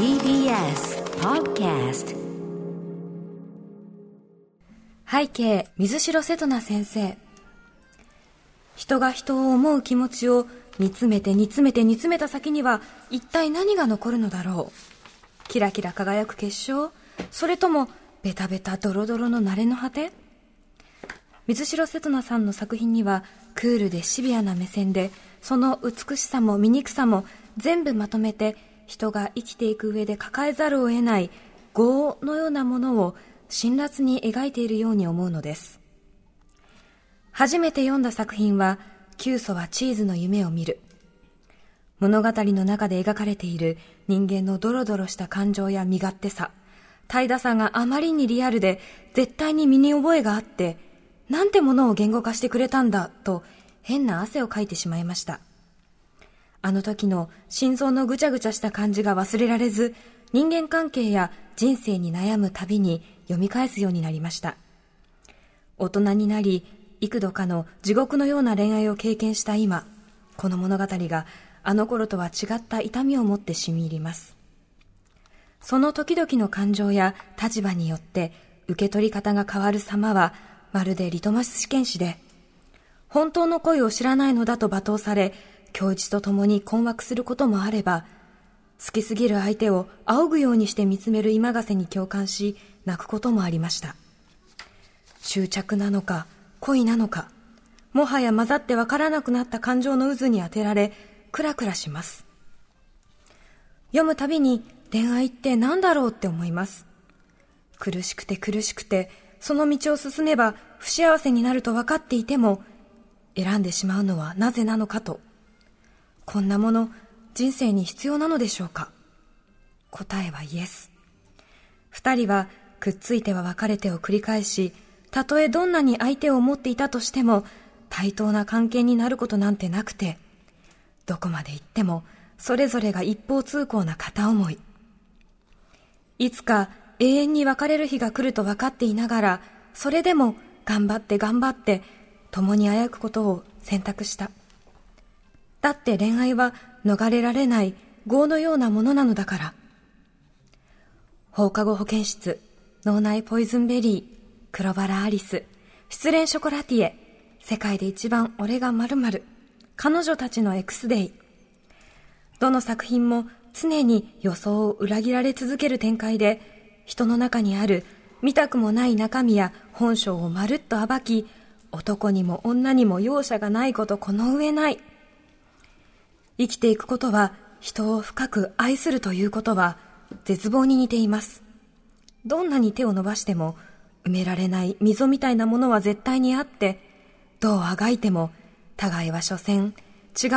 TBS Podcast 背景水城瀬戸那先生。人が人を思う気持ちを煮詰めて煮詰めて煮詰めた先には一体何が残るのだろう。キラキラ輝く結晶。それともベタベタドロドロの慣れの果て？水城瀬戸那さんの作品にはクールでシビアな目線でその美しさも醜さも全部まとめて人が生きていく上で抱えざるを得ない業のようなものを辛辣に描いているように思うのです。初めて読んだ作品は「キュソはチーズの夢を見る」物語の中で描かれている人間のドロドロした感情や身勝手さ怠惰さがあまりにリアルで絶対に身に覚えがあってなんてものを言語化してくれたんだと変な汗をかいてしまいました。あの時の心臓のぐちゃぐちゃした感じが忘れられず人間関係や人生に悩むたびに読み返すようになりました。大人になり幾度かの地獄のような恋愛を経験した今この物語があの頃とは違った痛みを持って染み入ります。その時々の感情や立場によって受け取り方が変わる様はまるでリトマス試験紙で本当の恋を知らないのだと罵倒され教授と共に困惑することもあれば好きすぎる相手を仰ぐようにして見つめる今がせに共感し泣くこともありました。執着なのか恋なのかもはや混ざってわからなくなった感情の渦に当てられクラクラします。読むたびに恋愛って何だろうって思います。苦しくて苦しくてその道を進めば不幸せになると分かっていても選んでしまうのはなぜなのかと。こんなもの人生に必要なのでしょうか？答えはイエス。二人はくっついては別れてを繰り返したとえどんなに相手を思っていたとしても対等な関係になることなんてなくてどこまで行ってもそれぞれが一方通行な片思い。いつか永遠に別れる日が来ると分かっていながらそれでも頑張って頑張って共にあやくことを選択した。だって恋愛は逃れられない業のようなものなのだから。放課後保健室脳内ポイズンベリー黒バラアリス失恋ショコラティエ世界で一番俺が〇〇彼女たちの X デイ。どの作品も常に予想を裏切られ続ける展開で人の中にある見たくもない中身や本性をまるっと暴き男にも女にも容赦がないことこの上ない。生きていくことは人を深く愛するということは絶望に似ていますどんなに手を伸ばしても埋められない溝みたいなものは絶対にあって、どうあがいても、互いは所詮、違う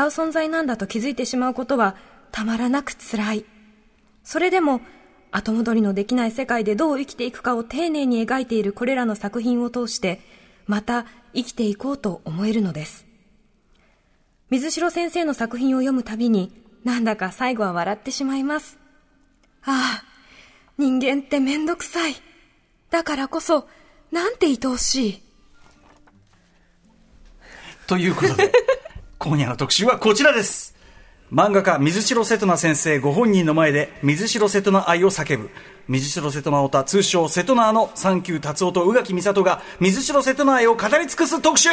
存在なんだと気づいてしまうことは、たまらなく辛い。それでも、後戻りのできない世界でどう生きていくかを丁寧に描いているこれらの作品を通して、また生きていこうと思えるのです。水城先生の作品を読むたびに、なんだか最後は笑ってしまいます。ああ、人間ってめんどくさい。だからこそ、なんて愛おしい。ということで、今夜の特集はこちらです。漫画家水城瀬戸那先生ご本人の前で水城瀬戸那愛を叫ぶ水城瀬戸那オタ通称瀬戸那のサンキュー達夫と宇垣美里が水城瀬戸那愛を語り尽くす特集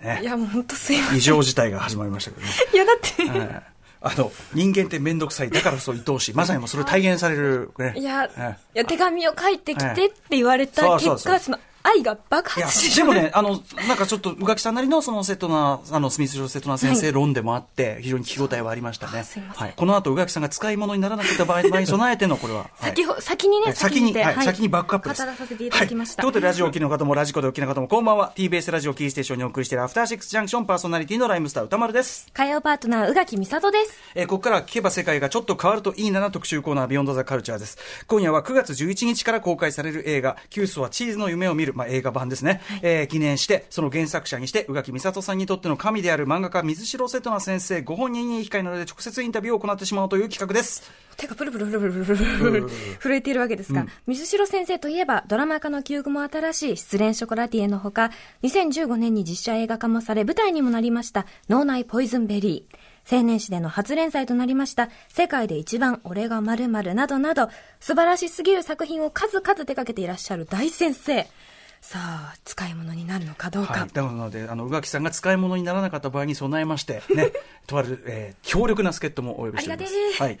ね、いやもう本当すいません。異常事態が始まりましたけどね。いやだって、はい。あの人間って面倒くさいだからそう愛おしい。まさにもうそれを体現される、ね、いや、えいや手紙を書いてきてって言われた結果、その愛が爆発して。でもね、あの、なんかちょっと、宇垣さんなりの、その、瀬戸な、あの、スミス・ジョ瀬戸な先生論でもあって、非常に聞き応えはありましたね。はい。この後、宇垣さんが使い物にならなかった場合に備えての、これは。は い先ほ先にね、先に、ではい、先にバックアップです。語らさせていただきました。はい、ということで、ラジオをお聞きの方も、ラジコでお聞きの方も、こんばんは。TBS ラジオキーステーションにお送りしているアフターシックスジャンクションパーソナリティのライムスター歌丸です。火曜パートナー、宇垣美里です。えーここからは聞けば世界がちょっと変わるといいなな特集コーナービヨンドザカルチャーです。今夜は9月11日から公開される映画、キュースはチーズの夢を見る、まあ、映画版ですね。えー記念して、その原作者にして、宇垣美里さんにとっての神である漫画家水城瀬戸那先生ご本人に控えなので直接インタビューを行ってしまおうという企画です。手がプルプルプルプルプルプル震えているわけですが、水城先生といえば、ドラマ化の記憶も新しい失恋ショコラティエのほか、2015年に実写映画化もされ、舞台にもなりました、脳内ポイズンベリー。青年誌での初連載となりました、世界で一番俺が〇〇などなど、素晴らしすぎる作品を数々手掛けていらっしゃる大先生。さあ、使い物になるのかどうか。はい、なので、あの、宇垣さんが使い物にならなかった場合に備えまして、ね、とある、えー強力な助っ人もお呼びしておりますありが。てえはい。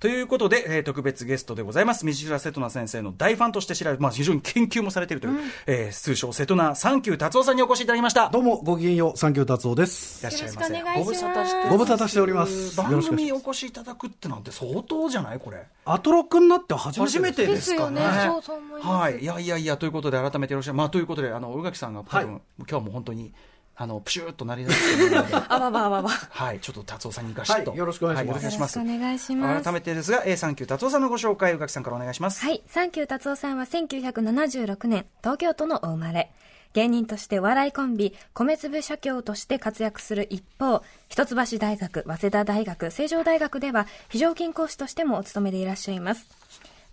ということで、えー特別ゲストでございます。水浦瀬戸那先生の大ファンとして知られる、まあ、非常に研究もされているという、えー通称瀬戸那サンキュー達夫さんにお越しいただきました。どうもごきげんよう、サンキュー達夫です。いらっしゃいませ。よろしくお願いしますご無沙汰してますご無沙汰しております。よろ番しくお願いします。組お越しいただくってなんて相当じゃない？これ。アトロクになって初めて初めてですかね。ですよねそうそう思いますはい。いやいやいや、ということで改めてよろしい。まあ、ということで、あの、宇垣さんが多分、はい今日はもう本当に、あの、プシューっとなりだしてので、あわわあわわ。はい。ちょっと達夫さんにガシッと。はいよろしくお願いしますはよろしくお願いします。よろしくお願いします改めてですが、A サンキュー達夫さんのご紹介、宇垣さんからお願いします。はい。サンキュー達夫さんは1976年、東京都のお生まれ。芸人としてお笑いコンビ、米粒社協として活躍する一方、一橋大学、早稲田大学、成城大学では非常勤講師としてもお勤めでいらっしゃいます。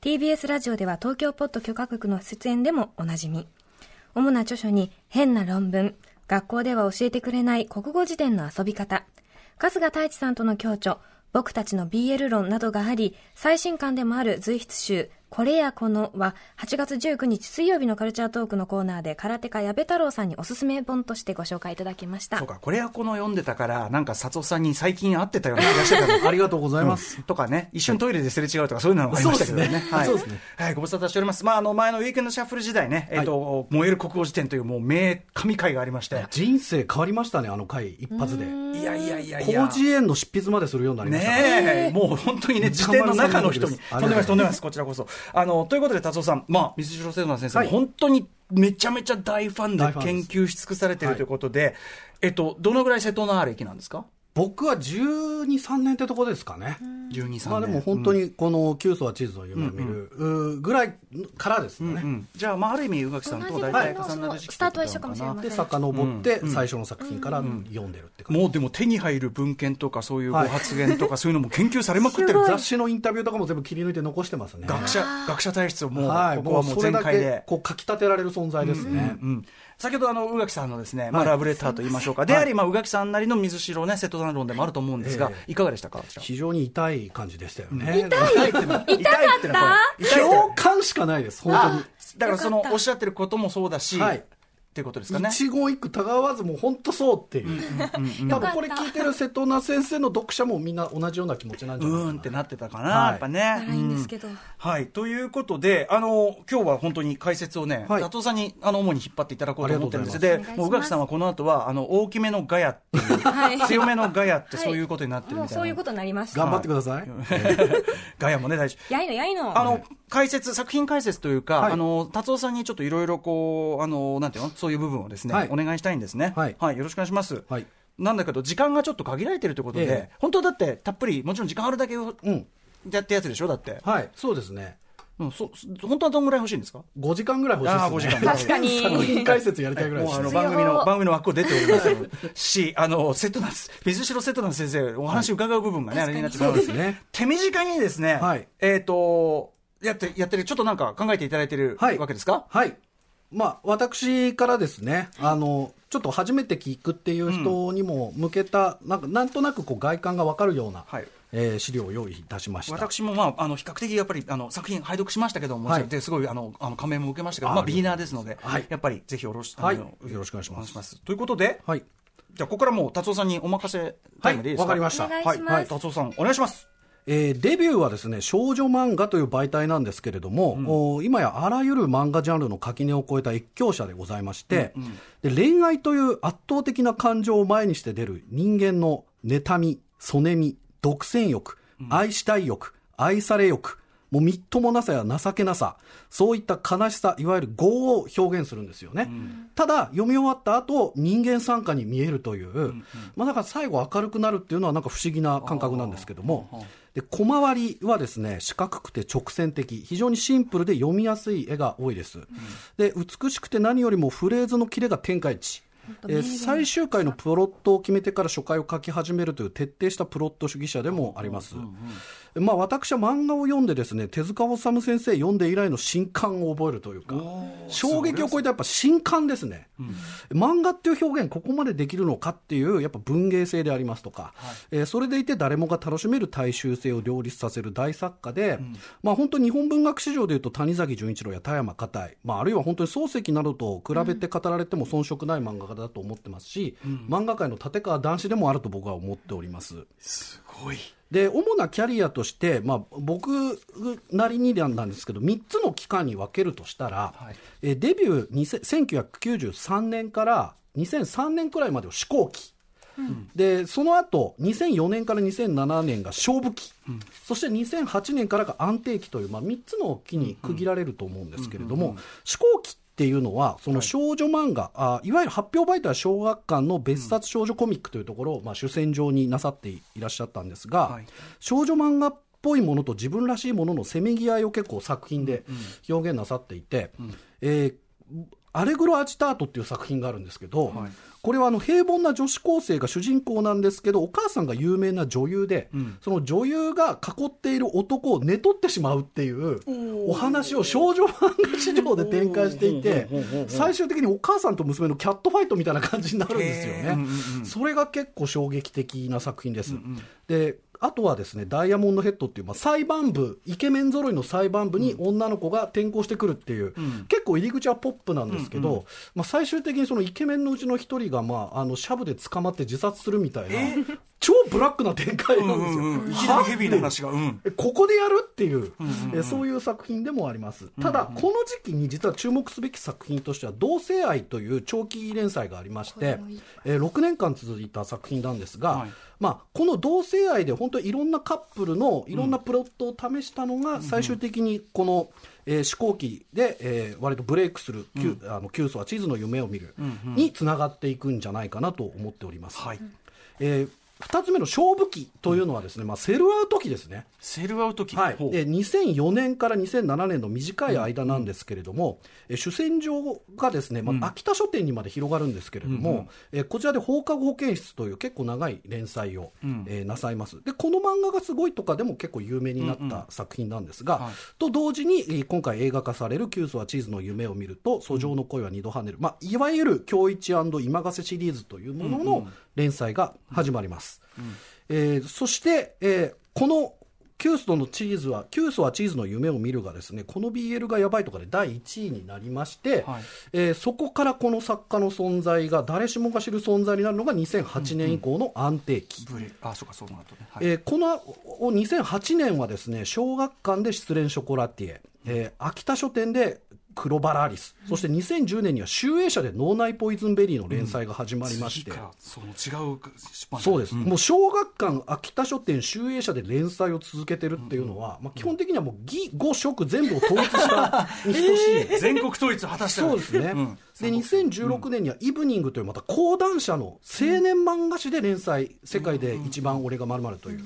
TBS ラジオでは東京ポッド許可局の出演でもおなじみ。主な著書に変な論文、学校では教えてくれない国語辞典の遊び方、春日太一さんとの共著、僕たちの BL 論などがあり、最新刊でもある随筆集、これやこのは、8月19日水曜日のカルチャートークのコーナーで、空手家矢部太郎さんにおすすめ本としてご紹介いただきましたそう。か、これはこの読んでたから、なんか、薩夫さんに最近会ってたような気がしてたの ありがとうございます。とかね、一瞬トイレですれ違うとか、そういうのがありましたけどね。そうですねはい。そうですねはい、ご無沙汰しております。まあ、あの、前のウィークエンドシャッフル時代ね、えっ、と、燃える国語辞典というもう名神回がありまして。人生変わりましたね、あの回、一発で。いやいやいやいや。広辞苑の執筆までするようになりました。ねえ、もう本当にね、辞典の中の人に、あとんでもないです、とんでもないです、こちらこそ。あの、ということで、達夫さん、まあ、水城聖奈先生、はい。本当にめちゃめちゃ大ファンで研究し尽くされているはいということで、えっと、どのぐらい瀬戸内歴なんですか？僕は12、3年ってとこですかね。12、3年。まあでも本当にこのキュは地図の夢を見るぐらいからですよね。うん、じゃあ、まあ、ある意味、宇垣さんと大体重なる時期スタートは一緒かもしれませんで、遡って最初の作品から読んでるって感じ。もうでも手に入る文献とかそういうご発言とかそういうのも研究されまくってる、雑誌のインタビューとかも全部切り抜いて残してますね。学者学者体質をもう、はい、ここはもうそれだけ全開で。こう書き立てられる存在ですね。うん、先ほどあの宇垣さんのですね、まあ、はいラブレターと言いましょうか、であり、まあ、宇垣さんなりの水城ね瀬戸内論でもあると思うんですが、えいかがでしたか非常に痛い感じでしたよね。痛いってのは痛いってのは。これ痛いって共感しかないです、本当に。だからそのおっしゃってることもそうだし、はいっていうことですかね一言一句たがわずもう本当そうっていう。多分これ聞いてる瀬戸内先生の読者もみんな同じような気持ちなんじゃうないかな。ーんってなってたかな、はいやっぱね。ならいいんですけどうんはい。ということで、あの、今日は本当に解説をね、はい佐藤さんに、あの、主に引っ張っていただこうと思ってるんです。あでもう宇垣さんはこの後は、あの、大きめのガヤっていう、はい強めのガヤってそういうことになってるみたいな。もうそういうことになりました。頑張ってください。ガヤもね、大事。やいのやいの。あの、解説、作品解説というか、はいあの、達夫さんにちょっといろいろこう、あの、なんていうの？そういう部分をですね、はいお願いしたいんですね。はいよろしくお願いします。はいなんだけど、時間がちょっと限られてるということで、ええ本当だって、たっぷり、もちろん時間あるだけをうん。やってやつでしょ？だって。はい、そうですね。うん、そ、そ本当はどんぐらい欲しいんですか？5時間ぐらい欲しいです、ね。あー5時間確かに作品解説やりたいぐらいもうあのですね。番組の、番組の枠を出ておりますし、あの、瀬戸内、水城瀬戸内先生、お話伺う部分がね、あれになってそうですね。手短にですね、はいえっ、と、やって、やってる、ちょっとなんか考えていただいてるはいわけですか？はい。まあ、私からですね、あの、ちょっと初めて聞くっていう人にも向けた、なんか、なんとなくこう外観がわかるような、はい。えー資料を用意いたしました。私も、まあ、あの比較的やっぱりあの作品拝読しましたけども、はい。ですごいあのあの感銘も受けましたけど、あまあ、ビギナーですので、はい。やっぱりぜひよろし,はい。よろしくお願いします。ということで、はい。じゃあここからもう達夫さんにお任せタイムでいいですか、はい。わかりました。はい、達夫さんお願いしますえーデビューはですね、少女漫画という媒体なんですけれども、お今やあらゆる漫画ジャンルの垣根を越えた越境者でございまして、で恋愛という圧倒的な感情を前にして出る人間の妬み、そねみ、独占欲、愛したい欲、愛され欲、もうみっともなさや情けなさ、そういった悲しさ、いわゆる業を表現するんですよね。ただ、読み終わった後、人間参加に見えるという、まあだから最後明るくなるっていうのはなんか不思議な感覚なんですけども、で、小回りはですね、四角くて直線的、非常にシンプルで読みやすい絵が多いです。で、美しくて何よりもフレーズのキレが天下一。えー最終回のプロットを決めてから初回を書き始めるという徹底したプロット主義者でもあります。まあ、私は漫画を読んでですね、手塚治虫先生読んで以来の新刊を覚えるというか、衝撃を超えたやっぱ新刊ですね、うん、漫画っていう表現、ここまでできるのかっていう、やっぱ文芸性でありますとか、はい、えー、それでいて誰もが楽しめる大衆性を両立させる大作家で、うん、まあ、本当に日本文学史上でいうと谷崎潤一郎や田山片井、まあ、あるいは本当に漱石などと比べて語られても遜色ない漫画家だと思ってますし、うん、漫画界の立川談志でもあると僕は思っております。すで主なキャリアとして、まあ、僕なりになんですけど、3つの期間に分けるとしたら、はい、えデビュー1993年から2003年くらいまでを試行期。うん、でその後2004年から2007年が勝負期、うん、そして2008年からが安定期という、まあ、3つの期に区切られると思うんですけれども、試行期っていうのは、その少女漫画、はい、あいわゆる発表媒体は小学館の別冊少女コミックというところを、まあ、主戦場になさっていらっしゃったんですが、はい、少女漫画っぽいものと自分らしいもののせめぎ合いを結構作品で表現なさっていて、うんうん、えーアレグロ・アジタートっていう作品があるんですけど、はい、これはあの平凡な女子高生が主人公なんですけど、お母さんが有名な女優で、うん、その女優が囲っている男を寝取ってしまうっていうお話を少女漫画史上で展開していて、最終的にお母さんと娘のキャットファイトみたいな感じになるんですよね。それが結構衝撃的な作品です。うんうん、であとはですね、ダイヤモンドヘッドっていう、まあ、裁判部、イケメン揃いの裁判部に女の子が転校してくるっていう、うん、結構入り口はポップなんですけど、うんうん、まあ、最終的にそのイケメンのうちの一人が、まあ、あの、シャブで捕まって自殺するみたいな、えー、超ブラックな展開なんですよ。うんうん、いきなりヘビーな話が、うん、ここでやるっていう、うんうんうん、そういう作品でもあります。ただ、この時期に実は注目すべき作品としては、同性愛という長期連載がありまして、えー、6年間続いた作品なんですが、はい。まあ、この同性愛で本当にいろんなカップルのいろんなプロットを試したのが、最終的にこの、えー、試行機で、えー、割とブレイクする、うん、あのキュースは地図の夢を見る、につながっていくんじゃないかなと思っております。はい、えー2つ目の勝負期というのはですね、うん、まあ、セルアウト期ですね。セルアウト期。はい。で、2004年から2007年の短い間なんですけれども、うん、主戦場がですね、まあ、秋田書店にまで広がるんですけれども、うん、えこちらで放課後保健室という結構長い連載を、うん、えー、なさいます。で、この漫画がすごいとかでも結構有名になった作品なんですが、うんうん、と同時に、今回映画化されるキュースはチーズの夢を見ると、訴状の声は二度跳ねる。まあ、いわゆる今日一今ヶ瀬シリーズというものの連載が始まります。えー、そして、えー、このキューストのチーズは、キュースはチーズの夢を見るがですね、この BL がやばいとかで第1位になりまして、はい、えー、そこからこの作家の存在が誰しもが知る存在になるのが2008年以降の安定期。うんうん、あ、そうか、そうなるとね。はい、えー、この2008年はですね、小学館で失恋ショコラティエ、えー、秋田書店で黒バラアリス、そして2010年には集英社で脳内ポイズンベリーの連載が始まりまして、うん、その違うそうです、うん、もう小学館秋田書店集英社で連載を続けてるっていうのは、うん、まあ、基本的にはもう義五色全部を統一したに等しい、えー、全国統一果たして。そうですね、で2016年には「イブニング」というまた講談社の青年漫画誌で連載、世界で一番俺がまるという。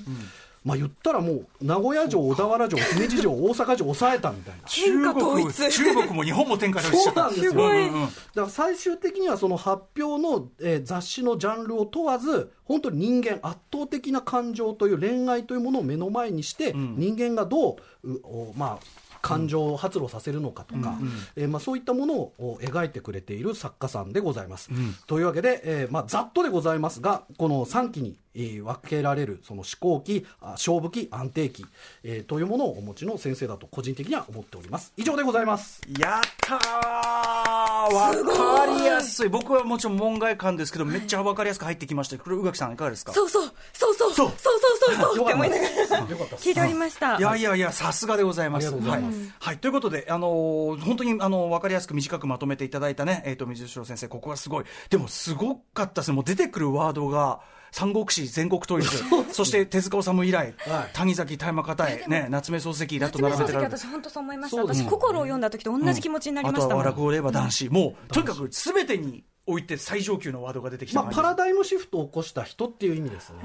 まあ言ったらもう、名古屋城、小田原城、姫路城、大阪城抑えたみたいな。中国、中国も日本も展開されそうなんですよ。すだから最終的にはその発表の、えー、雑誌のジャンルを問わず、本当に人間、圧倒的な感情という恋愛というものを目の前にして、うん、人間がどう、うまあ、感情を発露させるのかとか、うん、えー、まあ、そういったものを描いてくれている作家さんでございます。うん、というわけで、えーまあ、ざっとでございますが、この3期に、えー、分けられるその思考期、勝負期、安定期、えー、というものをお持ちの先生だと個人的には思っております。以上でございます。やったーわかりやすい。僕はもちろん門外観ですけど、めっちゃわかりやすく入ってきました。これ、宇垣さんいかがですか？そうそう、そうそう、そうそうそうそうそうって思いながら 聞いておりました。いやいやいや、さすがでございます。はいはい、ということで、あのー、本当にあの分かりやすく短くまとめていただいたね、えっ、ー、と水城先生、ここはすごい、でもすごかったですね、もう出てくるワードが。三国志全国統一。そして手塚治虫以来、はい、谷崎田山方へ、ね、夏目漱石だと並べてられる。私本当そう思いました。私心を読んだ時と同じ気持ちになりました、うん、あとは落語で言えば男子、もうとにかくすべてにおいて最上級のワードが出てきた、まあ、パラダイムシフトを起こした人っていう意味ですね。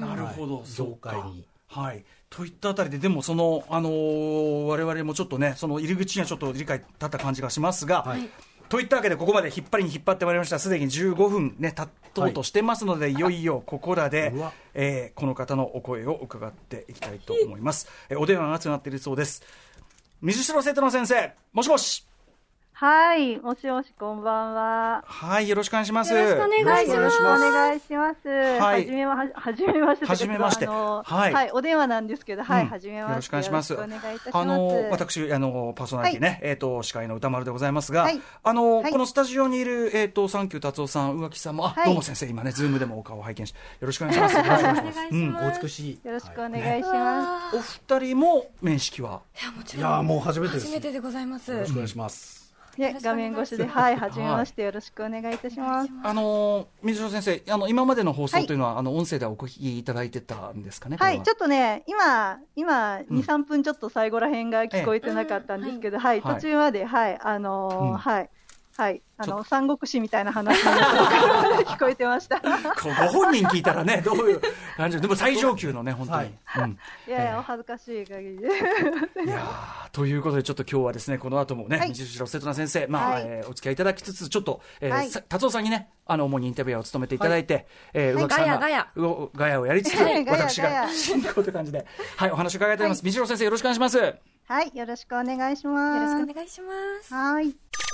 なるほど、業界に。はい。といったあたりで、でもその、あのー、我々もちょっとね、その入り口にはちょっと理解立った感じがしますが、はい、といったわけで、ここまで引っ張りに引っ張ってまいりました。すでに15分ね、経とうとしてますので、はい、いよいよここらで、えー、この方のお声を伺っていきたいと思います。えー、お電話がつながっているそうです。水城生徒の先生、もしもし。はい、もしもし、こんばんは。はい、よろしくお願いします。よろしくお願いします。よろしくお願いします。はじめま、はじめまして。はじめまして。はい、はい、お電話なんですけど、はい、はじめまして。よろしくお願いします。お願いいたします。あの、私、あの、パーソナリティね、えっと、司会の宇多丸でございますが、あの、このスタジオにいる、えっと、サンキュータツオさん、宇垣さんも、あ、どうも先生、今ね、ズームでもお顔を拝見し、よろしくお願いします。よろしくお願いします。うん、お美しい。よろしくお願いします。お二人も面識は？いや、もちろん。いや、もう初めてです。初めてでございます。よろしくお願いします。ね、画面越しで、はい、はじめまして、よろしくお願いいたします。あの、水野先生、あの、今までの放送というのは、はい、あの、音声でお聞きいただいてたんですかね。はい、ちょっとね、今、今、二、三分ちょっと最後ら辺が聞こえてなかったんですけど、はい、途中まで、はい、あのはい。はい、あの三国志みたいな話聞こえてました。ご本人聞いたらね、どういう感じでも最上級のね、本当に。はいうん、いやいや、お恥ずかしい限りで。いやということで、ちょっと今日はですね、この後もね、水城瀬戸那先生、まあ、はい、えー、お付き合いいただきつつ、ちょっと、えーはい、達夫さんにね、あの、主にインタビュアーを務めていただいて、はい、えー、宇垣さんが、ガヤガヤ。ガヤをやりつつ、私が進行という感じで、はい、お話を伺いたいと思います。水城先生、よろしくお願いします。はい、よろしくお願いします。よろしくお願いします。はい。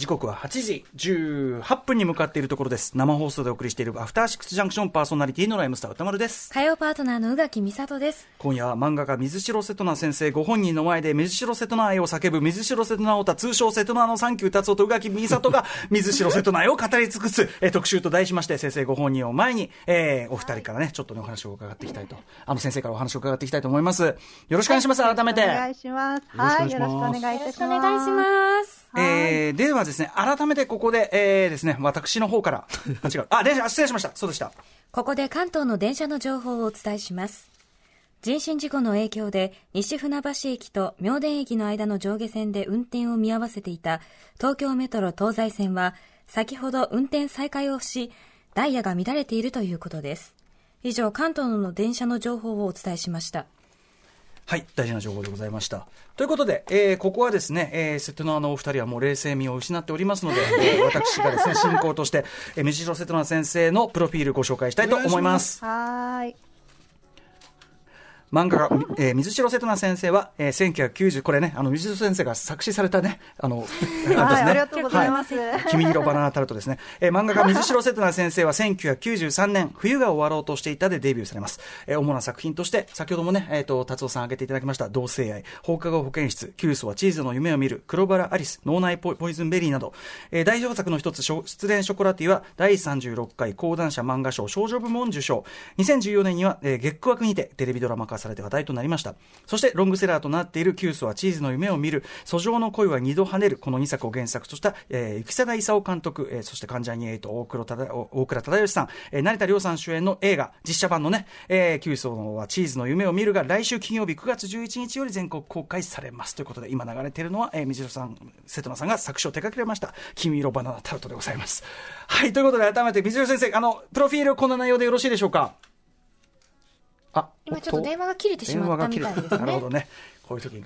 時刻は8時18分に向かっているところです。生放送でお送りしているアフターシックスジャンクションパーソナリティのライムスター歌丸です。火曜パートナーの宇垣美里です。今夜は漫画家水城瀬戸那先生ご本人の前で水城瀬戸那愛を叫ぶ水城瀬戸那太田通称瀬戸那のサンキュー達夫と宇垣美里が水城瀬戸那愛を語り尽くす、えー、特集と題しまして先生ご本人を前に、えー、お二人からね、ちょっとねお話を伺っていきたいと、あの先生からお話を伺っていきたいと思います。よろしくお願いします、はい、改めて。お願いします。はい、よろしくお願いいたします。お願いします。えー、ではですね、改めてここで、えー、ですね、私の方から、あ、違う、あ、電車、失礼しました。そうでした。ここで関東の電車の情報をお伝えします。人身事故の影響で西船橋駅と明田駅の間の上下線で運転を見合わせていた東京メトロ東西線は先ほど運転再開をしダイヤが乱れているということです。以上関東の電車の情報をお伝えしました。はい、大事な情報でございました。ということで、えー、ここはですね、えー、瀬戸ののお二人はもう冷静味を失っておりますので、えー、私がですね、進行として、えー、道代瀬戸那先生のプロフィールご紹介したいと思います。はい。漫画家、えー、水城瀬戸那先生は、えー、1990、これね、あの、水城先生が作詞されたね、あの、ありがとうございます。はい、君色バナナタルトですね。えー、漫画家水城瀬戸那先生は1993年、冬が終わろうとしていたでデビューされます。えー、主な作品として、先ほどもね、えっ、ー、と、達夫さん挙げていただきました、同性愛、放課後保健室、キュはチーズの夢を見る、黒バラアリス、脳内ポイズンベリーなど、えー、代表作の一つ、失恋ショコラティは、第36回講談社漫画賞少女部門受賞。2014年には、えー、月9枠にてテレビドラマ化されて話題となりました。そしてロングセラーとなっているキュースはチーズの夢を見る。訴状の恋は二度跳ねる。この2作を原作とした、えー、生田勲監督、えー、そして関ジャニエイト大黒大倉忠義さん、えー、成田凌さん主演の映画実写版のね、えー、キュースはチーズの夢を見るが来週金曜日9月11日より全国公開されます。ということで今流れているのは、えー、水野さん瀬戸間さんが作詞を手掛けました。君色バナナタルトでございます。はいということで改めて水野先生あのプロフィールこんな内容でよろしいでしょうか？あ今ちょっと電話が切れてしまったみたいですね。なるほどね。こういう時にい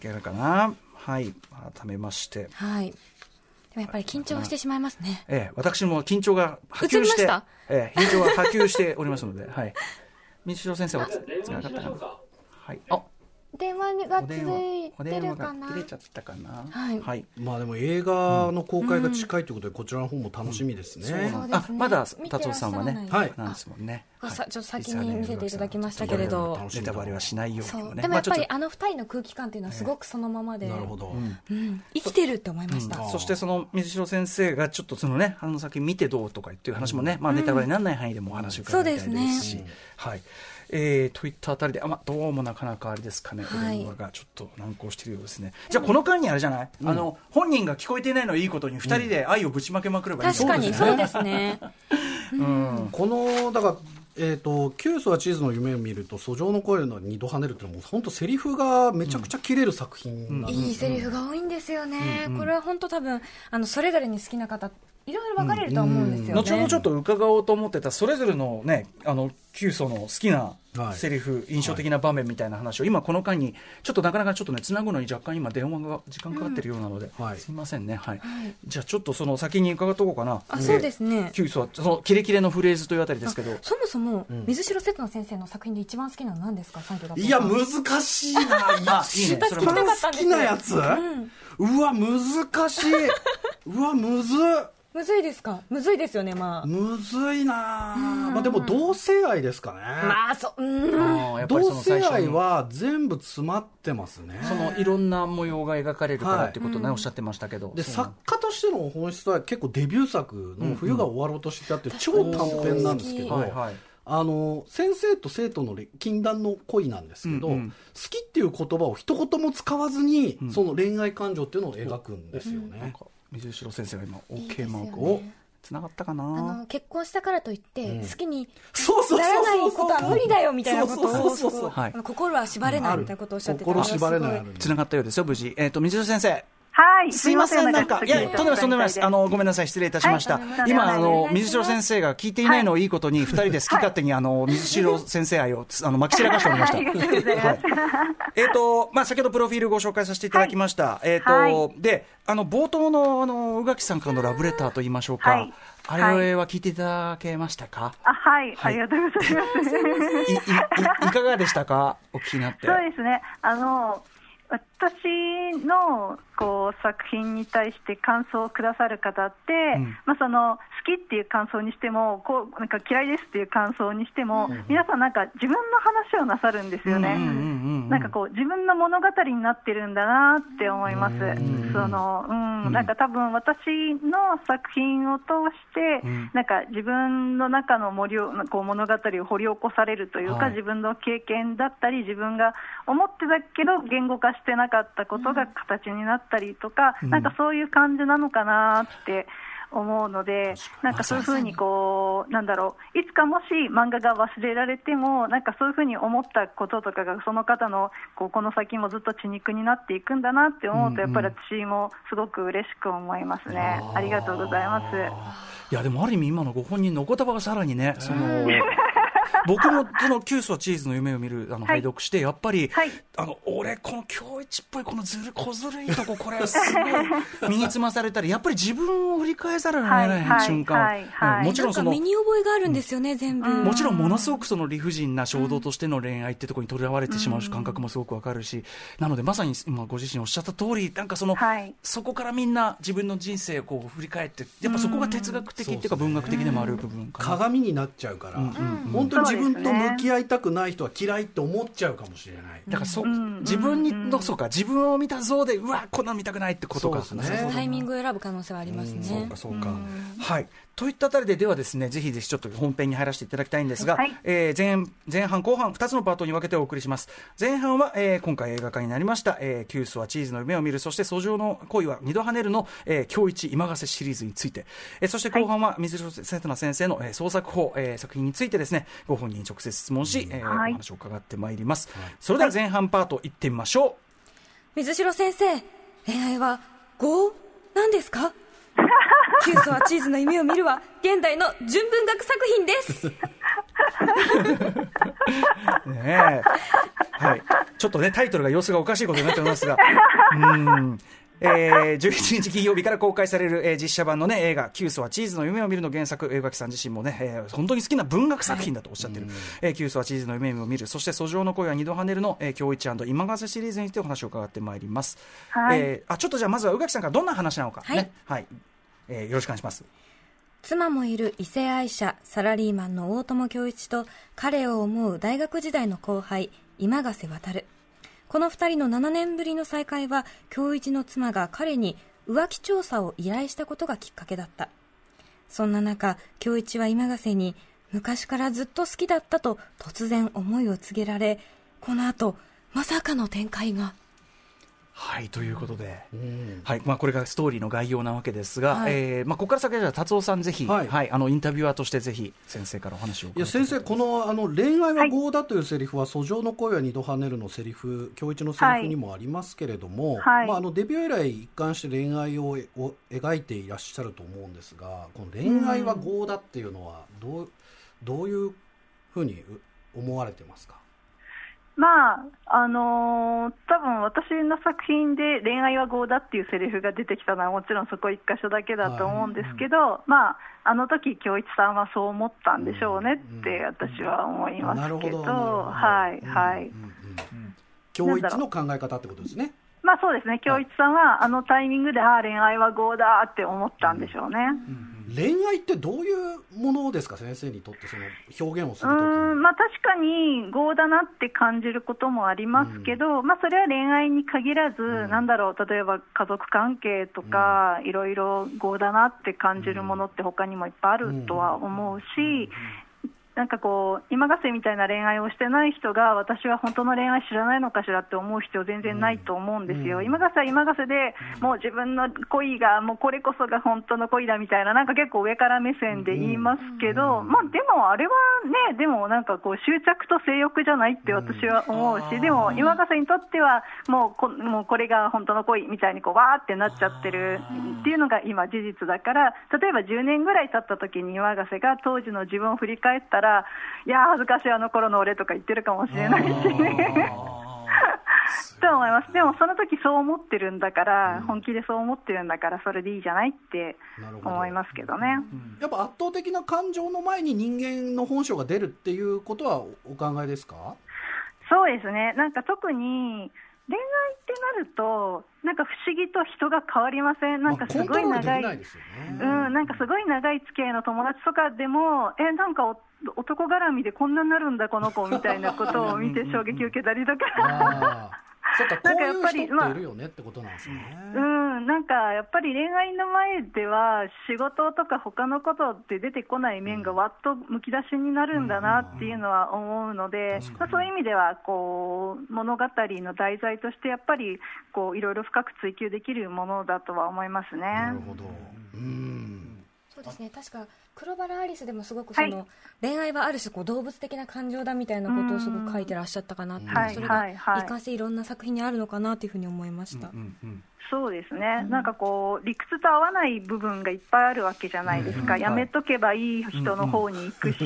けるかな。はい。改めまして。はい。でもやっぱり緊張してしまいますね。ええ、私も緊張が波及して、ええ、緊張が波及しておりますので、はい。民主党先生はつながったかな。はい。あ、電話が続いてるかな？切れちゃったかな？はい。はい、まあでも映画の公開が近いということで、こちらの方も楽しみですね。うんうん、あ、まだ達夫さんはね、はい、なんですもんね。さちょっと先に見せていただきましたけれど、ネタバレはしないようにね。でもやっぱりあの二人の空気感っていうのはすごくそのままで、なるほど、うん、生きてるって思いました。そしてその水城先生がちょっとそのね、あの先見てどうとかっていう話もね、まあネタバレにならない範囲でもお話を伺いたいですし、はい。えー、といったあたりで、あまあ、どうもなかなかあれですかね、お電話がちょっと難航しているようですね。じゃあ、この間にあれじゃない、うん、あの本人が聞こえていないのはいいことに、二人で愛をぶちまけまくればいい、確かにそうですね。うん、このだからえーと、キュースはチーズの夢を見ると訴状の声の二度跳ねるっていうのも本当セリフがめちゃくちゃ切れる作品、うん、いいセリフが多いんですよね、うん。うん、これは本当多分あのそれぞれに好きな方いろいろ分かれるとは思うんですよね。後ほどちょっと伺おうと思ってたそれぞれのねあのキュウソの好きなはい。セリフ、印象的な場面みたいな話を今この間にちょっとなかなかちょっとねつなぐのに若干今電話が時間かかってるようなので、はい。すいませんね。はい、じゃあちょっとその先に伺っとこうかな。あそうですね。キュウソはそのキレキレのフレーズというあたりですけど。そもそも、水城瀬戸先生の作品で一番好きなのは何ですか、いや、難しいな。あいいね。それ好きなやつ、うわ、難しい。うわ、むずっ。むずいですか？むずいですよね、まあ。むずいなまあでも同性愛ですかね。まあ、そう、うん。同性愛は全部詰まってますね。そのいろんな模様が描かれるからはい。っていうことをね、おっしゃってましたけど。で作家としての本質は結構デビュー作の「冬が終わろうとしてた」っていう超短編なんですけど、はいはいあの先生と生徒の禁断の恋なんですけど、うんうん。好きっていう言葉を一言も使わずに、その恋愛感情っていうのを描くんですよね。水城先生が今 OK ねマークをつながったかあなの結婚したからといって、好きにならないことは無理だよみたいなことを心は縛れないみたいなことをおっしゃってて心縛れない。つながったようですよ無事。えっ、と水城先生はい。すいません、なんか、いや、とんでもない、とんでもないです。あの、の、ごめんなさい、失礼いたしました。はい今、あの、水城先生が聞いていないのをいいことに、二人で好き勝手に、あの、水城先生愛を、あの、まき散らかしておりました。はいえっと、まあ、先ほどプロフィールご紹介させていただきました。えっはと、で、あの、冒頭の、あの、宇垣さんからのラブレターと言いましょうかはい。あれは聞いていただけましたか？あ、はい。はいありがとうございます。い、い、い、いかがでしたか？お聞きになって。そうですね。あの、私のこう作品に対して感想をくださる方って、うん。まあ、その好きっていう感想にしてもこうなんか嫌いですっていう感想にしても、皆さんなんか自分の話をなさるんですよね。うんうんうんうんなんかこう自分の物語になってるんだなって思います。ん。そのうん、うん。なんか多分私の作品を通して、うん。なんか自分の中の森をこう物語を掘り起こされるというか、はい。自分の経験だったり自分が思ってたけど言語化してなかったことが形になったりとか、うん。なんかそういう感じなのかなって。思うので、なんかそういうふうにこう、なんだろう、いつかもし漫画が忘れられても、なんかそういうふうに思ったこととかが、その方のこうこの先もずっと血肉になっていくんだなって思うと、やっぱり私もすごく嬉しく思いますね。ありがとうございます。いやでもある意味今のご本人のお言葉がさらにね、その僕もそのキュースはチーズの夢を見るあのはい。拝読してやっぱり、はい。あの俺この今日一っぽいこのずる小ずるいとここれ すごい身につまされたりやっぱり自分を振り返されられない瞬間、はいはい。うん。もちろんそのなんか身に覚えがあるんですよね、全部。もちろんものすごくその理不尽な衝動としての恋愛ってところにとらわれてしまう感覚もすごくわかるし、なのでまさに今ご自身おっしゃった通り、なんかその、はい。そこからみんな自分の人生をこう振り返って、やっぱそこが哲学的っていうか文学的でもある部分かな。鏡になっちゃうから、うんうん本当に自分と向き合いたくない人は嫌いって思っちゃうかもしれない。だからそ、ん自分にの、そうか、自分を見た像で、うわ、こんなの見たくないってことか。そうですねタイミングを選ぶ可能性はありますね。そうか、そうか。はい。といったあたりで、ではですね、ぜひぜひちょっと本編に入らせていただきたいんですが、はい。えー前、前半後半、2つのパートに分けてお送りします。前半は、えー今回映画化になりました、えーキュースはチーズの夢を見る、そして、訴状の恋は二度跳ねるの、えー、今日一今がせシリーズについて、えーそして後半は、水城瀬戸那先生の、えー創作法、えー作品についてですね、ご本人に直接質問し、えーはい。お話を伺ってまいります。それでは前半パート行ってみましょう。水城先生、恋愛は5なんですか？キュースはチーズの夢を見るは現代の純文学作品です。ねえ。はい。ちょっとね、タイトルが様子がおかしいことになっておりますが、うん。えー、11日金曜日から公開される、えー実写版のね、映画、キュースはチーズの夢を見るの原作、映画さん自身もね、えー本当に好きな文学作品だとおっしゃってる、えーキュースはチーズの夢を見る、そして、訴状の声は二度跳ねるの、えー、今日一今がせシリーズについてお話を伺ってまいります。はいえーあ、ちょっとじゃあまずは宇垣さんからどんな話なのか、はいね。はい。えーよろしくお願いします。妻もいる異性愛者サラリーマンの大友恭一と彼を思う大学時代の後輩今ヶ瀬渡この二人の7年ぶりの再会は恭一の妻が彼に浮気調査を依頼したことがきっかけだった。そんな中恭一は今ヶ瀬に昔からずっと好きだったと突然思いを告げられこの後まさかの展開が。はいということで、うん。はいまあ、これがストーリーの概要なわけですが、はい。えーまあ、ここから先は達夫さんぜひ、ははいいあのインタビュアーとしてぜひ先生からお話をい。や先生、このあの恋愛は業だというセリフは、訴状の声は二度跳ねるのセリフ、今日一のセリフにもありますけれども、はい。まあ、あのデビュー以来、一貫して恋愛をを描いていらっしゃると思うんですが、この恋愛は業だっていうのはどう、どういうふうに思われてますか？まあ、あのー多分私の作品で恋愛は業だっていうセリフが出てきたのはもちろんそこ一箇所だけだと思うんですけど、まあ、あの時京一さんはそう思ったんでしょうねって私は思いますけど、はい、はい。うんうんうん今日一の考え方ってことですね。まあそうですね、京一さんはあのタイミングで、ああ、恋愛は業だって思ったんでしょうね。恋愛ってどういうものですか、先生にとって、その表現をすうるとまあ、確かに業だなって感じることもありますけど、まあ、それは恋愛に限らず、なんだろう、例えば家族関係とか、いろいろ業だなって感じるものって他にもいっぱいあるとは思うし、なんかこう、今がせみたいな恋愛をしてない人が、私は本当の恋愛知らないのかしらって思う必要全然ないと思うんですよ。今がせは今がせで、もう自分の恋が、もうこれこそが本当の恋だみたいな、なんか結構上から目線で言いますけど、まあでもあれはね、でもなんかこう執着と性欲じゃないって私は思うし、でも今がせにとっては、もうこもうこれが本当の恋みたいにこうわーってなっちゃってるっていうのが今事実だから、例えば10年ぐらい経った時に岩ヶ瀬が当時の自分を振り返ったら、いやー恥ずかしいあの頃の俺とか言ってるかもしれないし。と思います。でもその時そう思ってるんだから、本気でそう思ってるんだから、それでいいじゃないって思いますけどね。やっぱ圧倒的な感情の前に人間の本性が出るっていうことはお考えですか？そうですね。なんか特に恋愛ってなると、なんか不思議と人が変わりません？なんかすごい長い。きないですよね。うん、なんかすごい長い付き合いの友達とかでも、え、なんかお男絡みでこんなになるんだ、この子みたいなことを見て衝撃受けたりとか。ああ、そっか、こなんかういうやっぱり人っているよねってことなんですね。うん、なんかやっぱり恋愛の前では仕事とか他のことって出てこない面がわっとむき出しになるんだなっていうのは思うので、まあ、そういう意味ではこう物語の題材としてやっぱりこういろいろ深く追求できるものだとは思いますね。なるほど。うん。そうですね確か黒バラアリスでもすごくその、はい。恋愛はある種こう動物的な感情だみたいなことをすごく書いてらっしゃったかなって、はいそれがはいはい活かせいろんな作品にあるのかなというふうに思いました、うんうん。そうですね、なんかこう、理屈と合わない部分がいっぱいあるわけじゃないですか、うん。やめとけばいい人の方に行くし、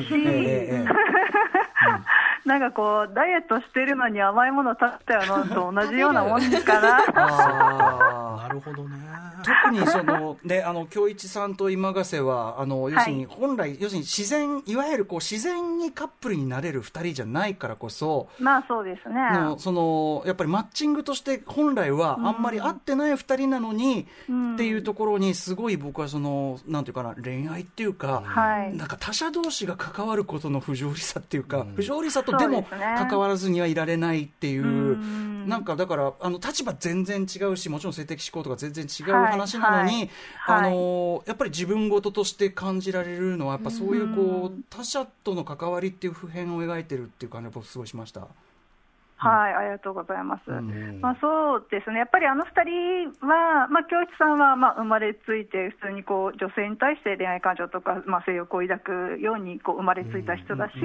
なんかこう、ダイエットしてるのに甘いもの食べたのと同じようなもんかな。なるほどね。特にその、ね、あの、京一さんと今ヶ瀬は、あの、要するに、本来、要するに自然、いわゆるこう、自然にカップルになれる二人じゃないからこそ、まあそうですね。のそのやっぱりマッチングとして本来はあんまり合ってない二人なのに、うん。っていうところにすごい僕はそのなんていうかな恋愛っていうか、はい。なんか他者同士が関わることの不条理さっていうか、うん。不条理さとでも関わらずにはいられないっていう、うん。なんかだからあの立場全然違うしもちろん性的思考とか全然違うはい。話なのに、はい。あのやっぱり自分事として感じられるのはやっぱそういうこう、他者との関わりっていう普遍を描いてるっていう感じが僕すごいしました。はい、ありがとうございます。ん。まあ、そうですね、やっぱりあの二人は、まあ、京一さんはまあ生まれついて、普通にこう女性に対して恋愛感情とか、まあ、性欲を抱くようにこう生まれついた人だし、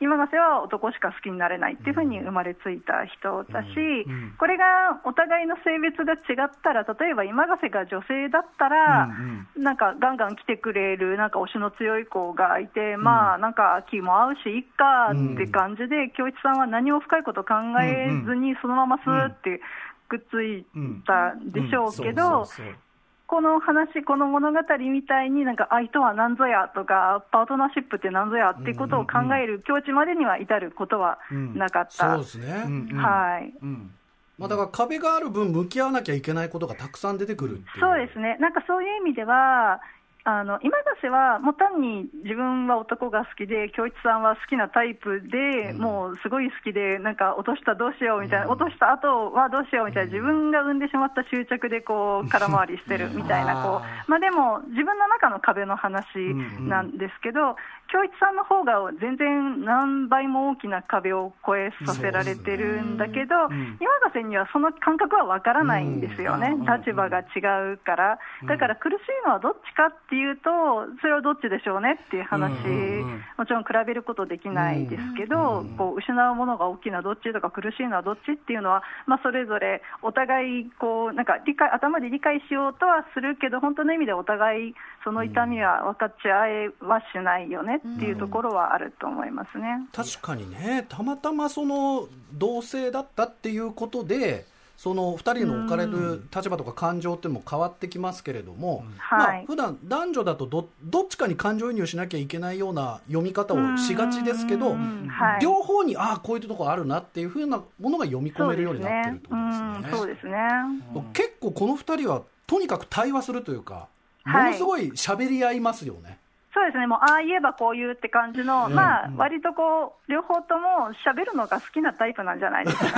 今がせは男しか好きになれないっていうふうに生まれついた人だし、んこれがお互いの性別が違ったら、例えば今がせが女性だったら、うんなんかガンガン来てくれる、なんか推しの強い子がいて、まあなんか気も合うし、いっかって感じで、京一さんは何も深いこと考えずに、そのままスーってくっついたでしょうけど、この話、この物語みたいに、なんか愛とは何ぞやとか、パートナーシップって何ぞやっていうことを考える境地までには至ることはなかった。そうですね。はい。うんまあだから壁がある分向き合わなきゃいけないことがたくさん出てくる。そうですね、なんかそういう意味では、あの今がせはもう単に自分は男が好きで、京一さんは好きなタイプで、もうすごい好きで、なんか落としたどうしようみたいな、落とした後はどうしようみたいな、自分が生んでしまった執着でこう空回りしてるみたいな、こうまあ、でも自分の中の壁の話なんですけど、京一さんの方が全然何倍も大きな壁を越えさせられてるんだけど、ん。今ヶ瀬にはその感覚はわからないんですよね、うん。立場が違うから、だから苦しいのはどっちかっていうと、それはどっちでしょうねっていう話、うんもちろん比べることできないですけど、こう失うものが大きいのはどっちとか、苦しいのはどっちっていうのは、まあ、それぞれお互いこう、なんか理解頭で理解しようとはするけど、本当の意味でお互い、その痛みは分かっちゃえはしないよねっていうところはあると思いますね。確かにね、たまたまその同性だったっていうことで、その2人の置かれる立場とか感情っていうのも変わってきますけれども、まあはい。普段男女だとどどっちかに感情移入しなきゃいけないような読み方をしがちですけど、両方にああ、こういうところあるなっていうふうなものが読み込めるようになってるってことですね。そうですね。結構この2人はとにかく対話するというか、もはい。のすごい喋り合いますよね。そうですね、もうああ言えばこう言うって感じの、まあ、割とこう、両方とも喋るのが好きなタイプなんじゃないですか。でも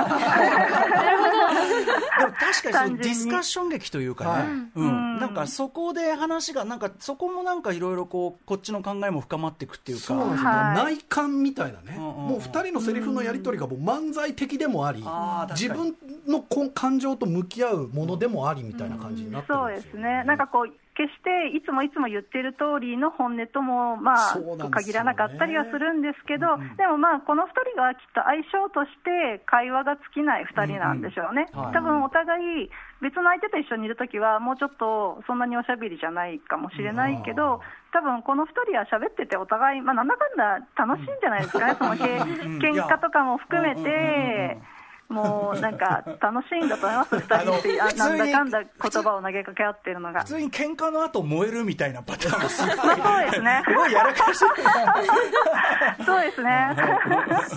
確かにその単純に。ディスカッション劇というかね、はい。うん、なんかそこで話が、なんかそこもなんかいろいろこう、こっちの考えも深まっていくっていうか。そうなんですよ、はい。内観みたいなね、うんうんうん。もう2人のセリフのやり取りがもう漫才的でもあり、あ自分のこ感情と向き合うものでもありみたいな感じになってるそうんですよ、ですね、なんかこう、決していつもいつも言ってる通りの本音とも、まあ、限らなかったりはするんですけど、でもまあ、この2人がきっと相性として会話が尽きない2人なんでしょうね、うんうん。はい。多分お互い、別の相手と一緒にいるときは、もうちょっとそんなにおしゃべりじゃないかもしれないけど、多分この2人は喋ってて、お互い、まあ、なんだかんだ楽しいんじゃないですかね、そのけうん喧嘩とかも含めうんうんうんて。もうなんか楽しいんだと思います、2人って、なんだかんだ言葉を投げかけ合ってるのが普。通に喧嘩の後燃えるみたいなパターンもすごい、そうですねすごいやらかしい。そうですね。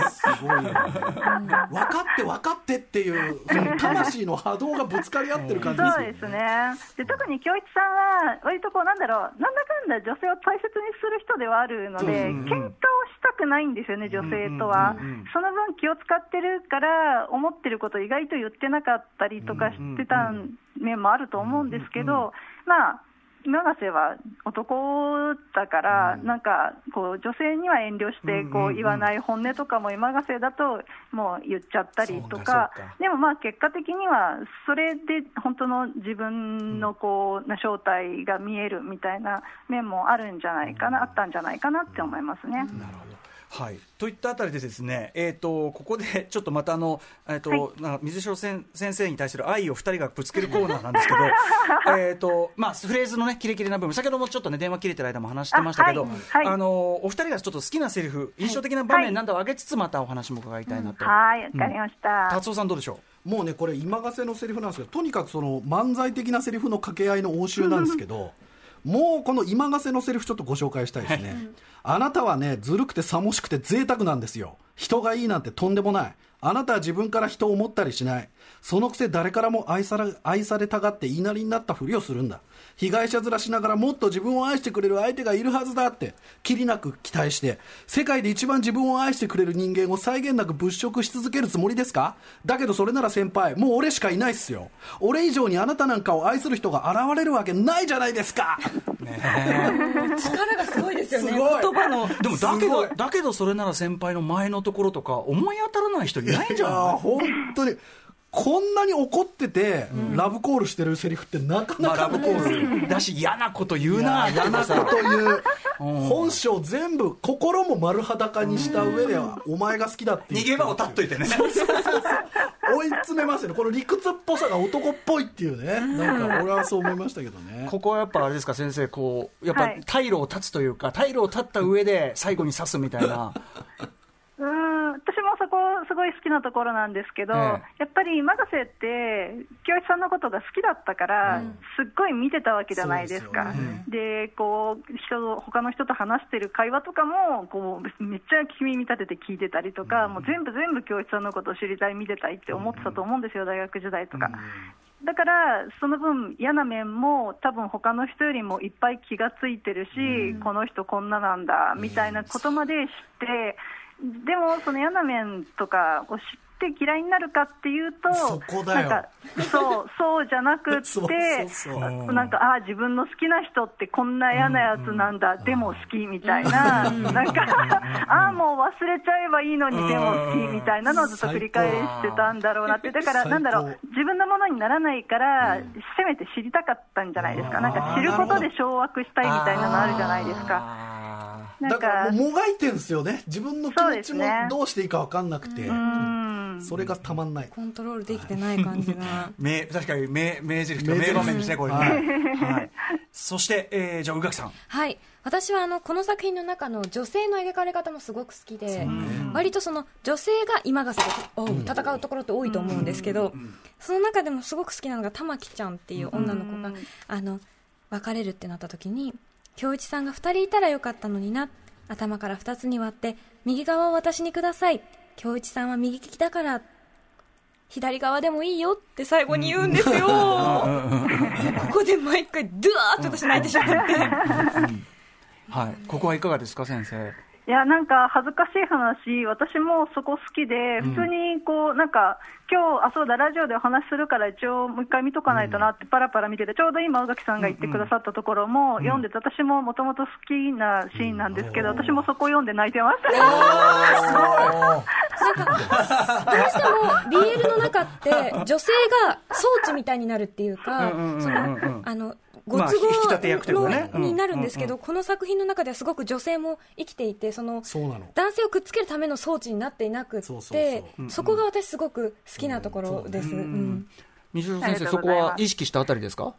すごい分かって分かってっていうその魂の波動がぶつかり合ってる感じですよねそうですね。で特に京一さんは、割とこう、なんだろう、なんだかんだ女性を大切にする人ではあるので、うんうん喧嘩をしたくないんですよね、女性とはうんうんうんうん。その分気を使ってるから、思ってること意外と言ってなかったりとかしてた面もあると思うんですけど、まあ、今ヶ瀬は男だから、なんかこう女性には遠慮してこう言わない本音とかも今ヶ瀬だともう言っちゃったりとか。でもまあ結果的には、それで本当の自分のこうな正体が見えるみたいな面もあるんじゃないかな、あったんじゃないかなって思いますね。なるほどはい、といったあたりでですね、えー、とここで ちょっとまたあの、えーとなんか水城先先生に対する愛を2人がぶつけるコーナーなんですけど えーと、まあ、フレーズの、ね、キレキレな部分先ほどもちょっと、ね、電話切れてる間も話してましたけどあ、はい。はいのお二人がちょっと好きなセリフ印象的な場面なんだを挙げつつまたお話も伺いたいなと、はい、わかりました。達夫さんどうでしょもうねこれ今がせのセリフなんですけどとにかくその漫才的なセリフの掛け合いの応酬なんですけど もうこの今がせのセリフちょっとご紹介したいですね、あなたはねずるくてさもしくて贅沢なんですよ。人がいいなんてとんでもないあなたは自分から人を思ったりしない。そのくせ誰からも愛され愛されたがって言いなりになったふりをするんだ。被害者面しながらもっと自分を愛してくれる相手がいるはずだってきりなく期待して世界で一番自分を愛してくれる人間を際限なく物色し続けるつもりですか？だけどそれなら先輩もう俺しかいないっすよ。俺以上にあなたなんかを愛する人が現れるわけないじゃないですか。力がすごいですよね言葉のうでもだけどだけどそれなら先輩の前のところとか思い当たらない人いないんじゃない？本当にこんなに怒ってて、ラブコールしてるセリフってなかまあ、なかラブコール。だし嫌なこと言うな。嫌なこと言う。本性全部心も丸裸にした上ではお前が好きだって逃げ場を立っといてね。追い詰めますよね。この理屈っぽさが男っぽいっていうね。なんか俺はそう思いましたけどね。ここはやっぱあれですか先生こうやっぱはい。退路を断つというか退路を断った上で最後に刺すみたいなうーん私もそこ、すごい好きなところなんですけど、ええ。やっぱり永瀬って、京一さんのことが好きだったから、すっごい見てたわけじゃないですか。でね。でこう人他の人と話してる会話とかもこうめっちゃ君見立てて聞いてたりとか、もう全部全部京一さんのことを知りたい、見てたいって思ってたと思うんですよ、大学時代とか。だから、その分、嫌な面も、多分他の人よりもいっぱい気がついてるし、この人こんななんだみたいなことまで知って、でも、その嫌な面とかを知っって嫌いになるかっていうと、そこだよ。なんかそうそうじゃなくって、そうなんか、ああ、自分の好きな人ってこんな嫌なやつなんだ、でも好きみたいな、なんか、ああ、もう忘れちゃえばいいのに、でも好きみたいなのをずっと繰り返してたんだろうなって、だから、なんだろう、自分のものにならないから、せめて知りたかったんじゃないですか、なんか知ることで掌握したいみたいなのあるじゃないですか。だか。らか、もがいてるんですよね。自分の気持ちもどうしていいか分かんなくて。うん、それがたまんない。コントロールできてない感じが。確かに名名台詞名場面ですね、これね。はい。はい。そして、えーじゃあ、宇垣さん。はい。私はあのこの作品の中の女性の描かれ方もすごく好きで、割とその女性が今がせでおう戦うところって多いと思うんですけど、その中でもすごく好きなのが玉木ちゃんっていう女の子が、あの別れるってなった時に京一さんが二人いたらよかったのにな。頭から二つに割って右側を私にください。京一さんは右利きだから。左側でもいいよ。って最後に言うんですよ。ここで毎回ドゥワーって私泣いてしまってはい。ここはいかがですか、先生。いや、なんか恥ずかしい話、私もそこ好きで、普通にこう、なんか、今日あ、そうだ、ラジオでお話しするから、一応もう一回見とかないとなって、パラパラ見てて、ちょうど今、宇垣さんが言ってくださったところも読んでて、私ももともと好きなシーンなんですけど、私もそこ読んで泣いてました。どうしても BL の中って女性が装置みたいになるっていうか、うんうんうんうん。そのあのごまあ都合のになるんですけど、うんこの作品の中ではすごく女性も生きていて、その男性をくっつけるための装置になっていなくって、そそうそうそう。そこが私すごく好きなところです。うん西尾あり先生、そこは意識したあたりですか？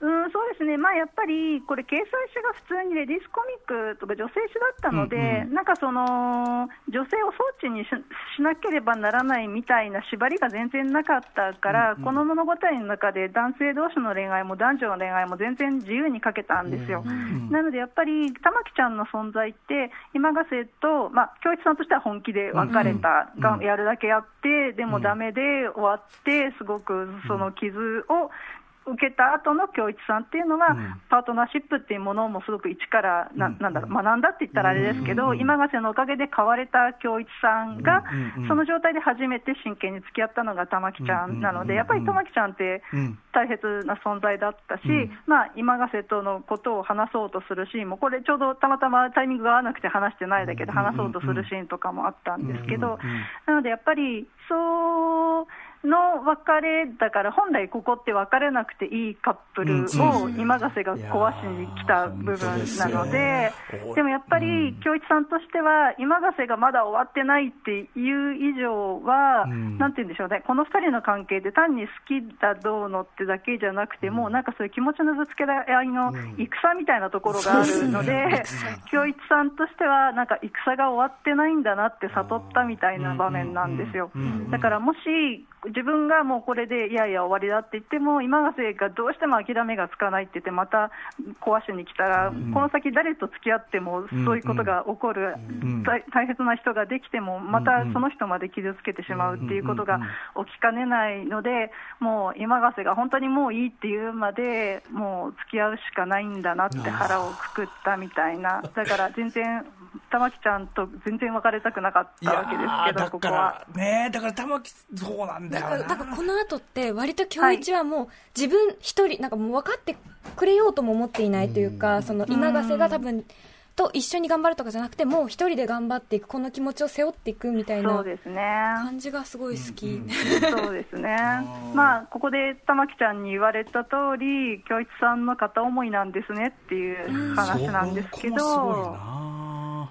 うん、そうですね、まあ、やっぱりこれ、掲載誌が普通にレディースコミックとか女性誌だったので、うんうなんかその、女性を装置にししなければならないみたいな縛りが全然なかったから、この物語の中で男性同士の恋愛も男女の恋愛も全然自由にかけたんですよ。なのでやっぱり玉木ちゃんの存在って、今がせと、まあ、京一さんとしては本気で別れた、がやるだけやって、でもダメで終わって、すごくその傷を受けた後の京一さんっていうのは、パートナーシップっていうものもすごく一からな、なんだろう、学んだって言ったらあれですけど、今がせのおかげで買われた京一さんが、その状態で初めて真剣に付き合ったのが玉木ちゃんなので、やっぱり玉木ちゃんってうん。大切な存在だったし、まあ、今がせとのことを話そうとするシーンも、これちょうどたまたまタイミングが合わなくて話してないだけで話そうとするシーンとかもあったんですけど、なのでやっぱり、そう、の別れだから、本来ここって別れなくていいカップルを今がせが壊しに来た部分なので、でもやっぱり、京一さんとしては、今がせがまだ終わってないっていう以上は、なんて言うんでしょうね、この2人の関係で単に好きだどうのってだけじゃなくて、もうなんかそういう気持ちのぶつけ合いの戦みたいなところがあるので、京 一さんとしては、なんか戦が終わってないんだなって悟ったみたいな場面なんですよ。だからもし自分がもうこれでいやいや終わりだって言っても、今がせがどうしても諦めがつかないって言って、また壊しに来たら、この先、誰と付き合ってもそういうことが起こる、大大切な人ができても、またその人まで傷つけてしまうっていうことが起きかねないので、もう今がせが本当にもういいっていうまで、もう付き合うしかないんだなって腹をくくったみたいな、だから全然、玉木ちゃんと全然別れたくなかったわけですけど、だここは。ねだから玉木、そうなんだだからよな。だからこの後って割と京一はもう自分一人なんかもう分かってくれようとも思っていないというか、その今がせが多分と一緒に頑張るとかじゃなくてもう一人で頑張っていくこの気持ちを背負っていくみたいそなうですね。感じがすごい好き、そうですね。まあ、ここで玉木ちゃんに言われた通り、京一さんの片思いなんですねっていう話なんですけそこもすごいど、な。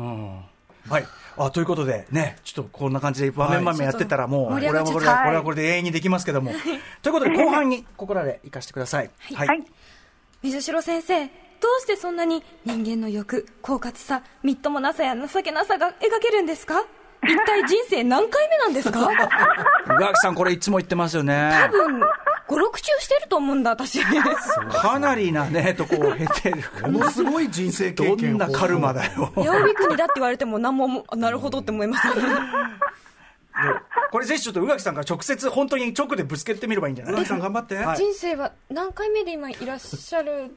うんはい。あ、ということで、ね、ちょっとこんな感じで場面場面やってたらもう、これはこれは、これはこれで永遠にできますけども。ということで、後半にここらで行かせてください。ははい。水城先生どうしてそんなに人間の欲狡猾さみっともなさや情けなさが描けるんですか？一体人生何回目なんですか？宇垣さん、これいつも言ってますよね。多分56中してると思うんだ私 かなりなね、とこを経てる。ものすごい人生経ど験んなカルマだよ。八尾国だって言われても何もも なるほどって思いますこれぜひちょっと宇垣さんから直接本当に直でぶつけてみればいいんじゃない？宇垣さん頑張って。はい人生は何回目で今いらっしゃる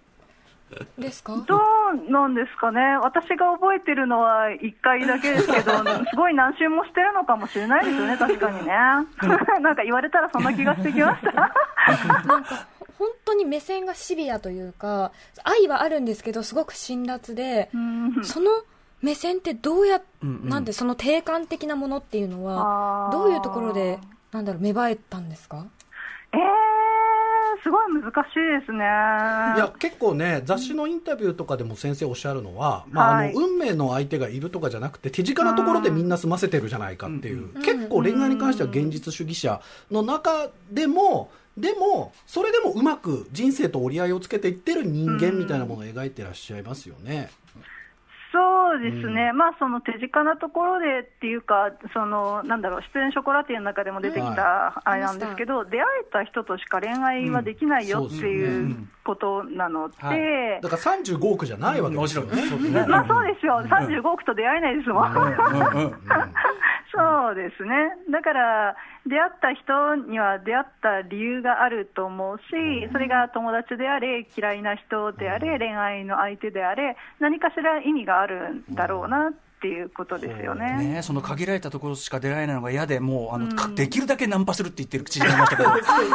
ですか？どうなんですかね、私が覚えてるのは1回だけですけど、すごい何周もしてるのかもしれないですよね、確かにね。なんか言われたらそんな気がしてきました。なんか本当に目線がシビアというか愛はあるんですけどすごく辛辣で、うん。その目線ってどうや、うんうん。なんでその定感的なものっていうのはどういうところでなんだろう芽生えたんですか？えー、すごい難しいですね。いや結構ね雑誌のインタビューとかでも先生おっしゃるのは、まあ、あはいの運命の相手がいるとかじゃなくて手近なところでみんな済ませてるじゃないかっていう、うん結構恋愛に関しては現実主義者の中でもでもそれでもうまく人生と折り合いをつけていってる人間みたいなものを描いてらっしゃいますよね。そうですね、まあその手近なところでっていうか、そのなんだろう、出演ショコラティエの中でも出てきはたあれなんですけど、出会えた人としか恋愛はできないよっていうねことなので、はい。だから35億じゃないわけもちろんです。よね。そうですね。まあそうですよ、35億と出会えないですもん。そうですね。だから、出会った人には出会った理由があると思うし、それが友達であれ、嫌いな人であれ、恋愛の相手であれ、何かしら意味があるんだろうなっていうことですよね。ね、その限られたところしか出られないのが嫌で、もうあの、かできるだけナンパするって言ってる口になりましたけど、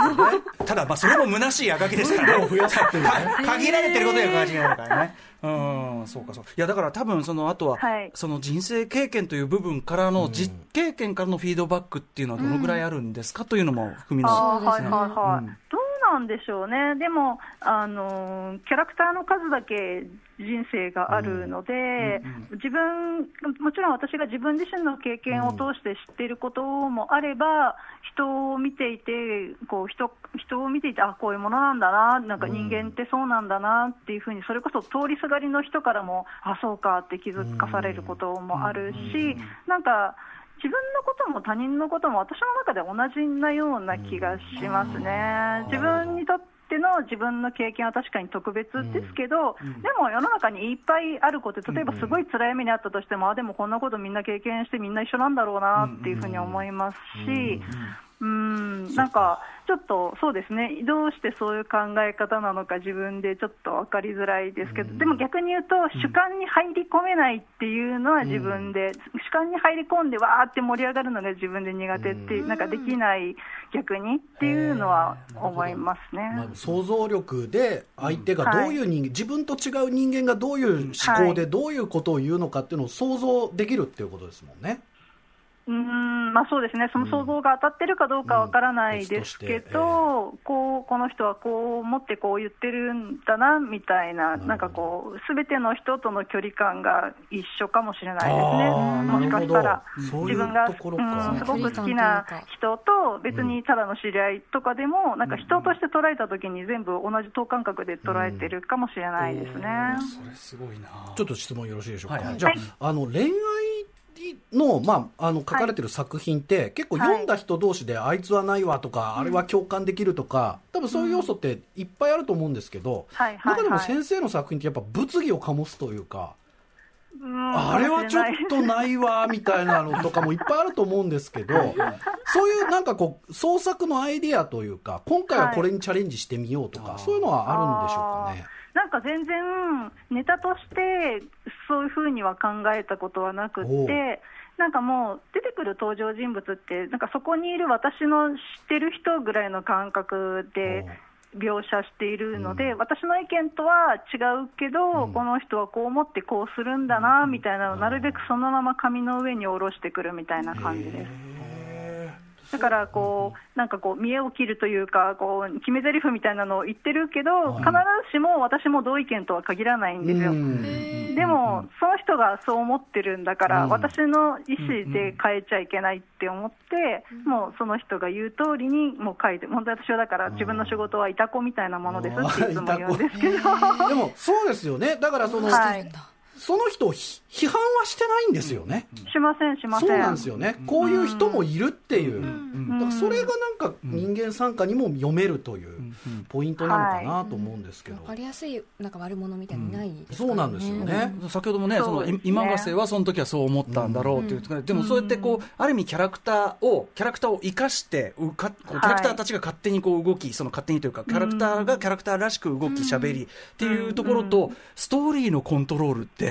ただ、まあ、それも虚しいあがきですからね、増やすっていうね。か限られてることが限られるからね。うん、そうかそう。いや、だから多分、その、あとは、はい。その人生経験という部分からの、実経験からのフィードバックっていうのはどのぐらいあるんですかというのも含みの。あーはいそうですね。はいはい、うん。どうなんでしょうね、でも、あのーキャラクターの数だけ人生があるので、自分、もちろん私が自分自身の経験を通して知っていることもあれば、人を見ていてこう人、人を見ていて、あこういうものなんだな、なんか人間ってそうなんだなっていうふうに、それこそ通りすがりの人からも、あそうかって気づかされることもあるし、なんか、自分のことも他人のことも私の中で同じなような気がしますね。自分にとっての自分の経験は確かに特別ですけど、でも世の中にいっぱいあること、例えばすごい辛い目にあったとしても、あでもこんなことみんな経験してみんな一緒なんだろうなっていうふうに思いますし、うん、なんかちょっとそうですね、どうしてそういう考え方なのか自分でちょっと分かりづらいですけど、でも逆に言うと、主観に入り込めないっていうのは自分で、主観に入り込んでわーって盛り上がるのが自分で苦手っていう、なんかできない逆にっていうのは思いますね。まあ、想像力で相手がどういう人間、自分と違う人間がどういう思考ではい。どういうことを言うのかっていうのを想像できるっていうことですもんね。うーんまあ、そうですね、その想像が当たってるかどうかわからないですけうん別としてど、こうこの人はこう思ってこう言ってるんだなみたいな、なんかこう、すべての人との距離感が一緒かもしれないですね、もしかしたら自分がうんすごく好きな人と、別にただの知り合いとかでも、なんか人として捉えたときに、全部同じ等間隔で捉えてるかもしれないですね。それすごいな。ちょっと質問よろしいでしょうか。はい。はいじゃあ、あの恋愛の、まあ、あの書かれてる作品って、結構読んだ人同士で、あいつはないわとか、あれは共感できるとか、多分そういう要素っていっぱいあると思うんですけど、はいはいはい。中でも先生の作品ってやっぱ物議を醸すというか、うんあれはちょっとないわみたいなのとかもいっぱいあると思うんですけど、そういうなんかこう、創作のアイディアというか、今回はこれにチャレンジしてみようとか、はいそういうのはあるんでしょうかね。なんか全然、ネタとしてそういうふうには考えたことはなくて、なんかもう出てくる登場人物って、なんかそこにいる私の知ってる人ぐらいの感覚で描写しているので、私の意見とは違うけど、この人はこう思ってこうするんだなみたいなのを、なるべくそのまま紙の上に下ろしてくるみたいな感じです。だからこう、なんかこう、見栄を切るというか、こう決め台詞みたいなのを言ってるけど、必ずしも私も同意見とは限らないんですよ。うん。でも、その人がそう思ってるんだから、うん。私の意思で変えちゃいけないって思って、もうその人が言う通りにもう書いて、本当に私はだから、自分の仕事はいた子みたいなものですっていつも言うんですけど、でも、そうですよね。だからその、はいその人をひ批判はしてないんですよね。しません、しません。そうなんですよね。こういう人もいるっていう。ん。だからそれがなんか人間参加にも読めるという。ポイントなのかなと思うんですけど。わかりやすい、なんか悪者みたいにないですそうなんですよね。先ほどもね、その今ヶ瀬はその時はそう思ったんだろうっていう、でもそうやってこう、ある意味キャラクターを、キャラクターを生かして、うかキャラクターたちが勝手にこう動き、その勝手にというか、キャラクターがキャラクターらしく動き、喋りっていうところと、ストーリーのコントロールって、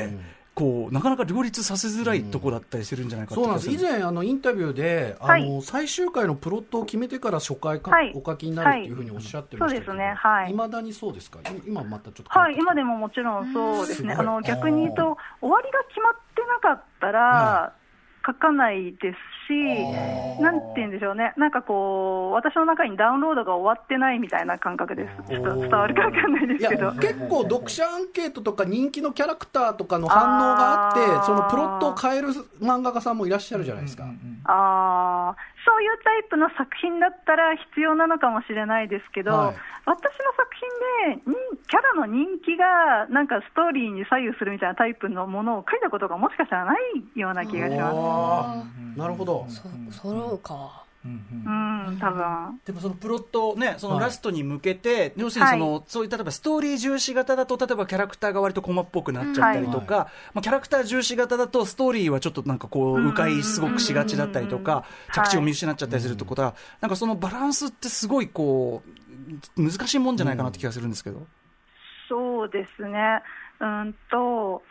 こう、なかなか両立させづらいとこだったりするんじゃないかってそうなんです。以前、あの、インタビューで、あはい。の、最終回のプロットを決めてから初回かはい。お書きになるっていうふうにおっしゃってましたけど、はいそうですね。はい。未だにそうですか？い今またちょっと。はい、今でももちろんそうですね、あの逆に言うと、終わりが決まってなかったら、書かないですし、なんて言うんでしょうね、なんかこう、私の中にダウンロードが終わってないみたいな感覚です、ちょっと伝わるかわかんないですけど。結構読者アンケートとか人気のキャラクターとかの反応があってそのプロットを変える漫画家さんもいらっしゃるじゃないですか、あーそういうタイプの作品だったら必要なのかもしれないですけど、はい。私の作品でにキャラの人気がなんかストーリーに左右するみたいなタイプのものを書いたことがもしかしたらないような気がします。なるほど。そうそうかうん、多分。でもそのプロットね、そのはい。ラストに向けて、要するにその、はそういう例えばストーリー重視型だと、例えばキャラクターが割とコマっぽくなっちゃったりとか、うんまあ、キャラクター重視型だと、ストーリーはちょっとなんかこう、迂回すごくしがちだったりとか、着地を見失っちゃったりするってことは、なんかそのバランスってすごいこう、難しいもんじゃないかなって気がするんですけど。そうですね。うんと、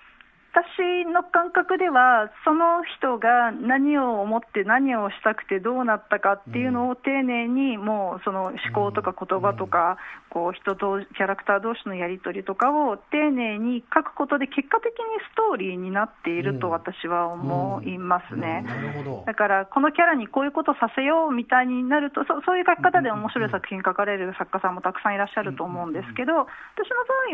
私の感覚では、その人が何を思って何をしたくてどうなったかっていうのを丁寧に、もうその思考とか言葉とか、こう人とキャラクター同士のやり取りとかを丁寧に書くことで、結果的にストーリーになっていると私は思いますね。だから、このキャラにこういうことさせようみたいになると、そそういう書き方で面白い作品書かれる作家さんもたくさんいらっしゃると思うんですけど、私の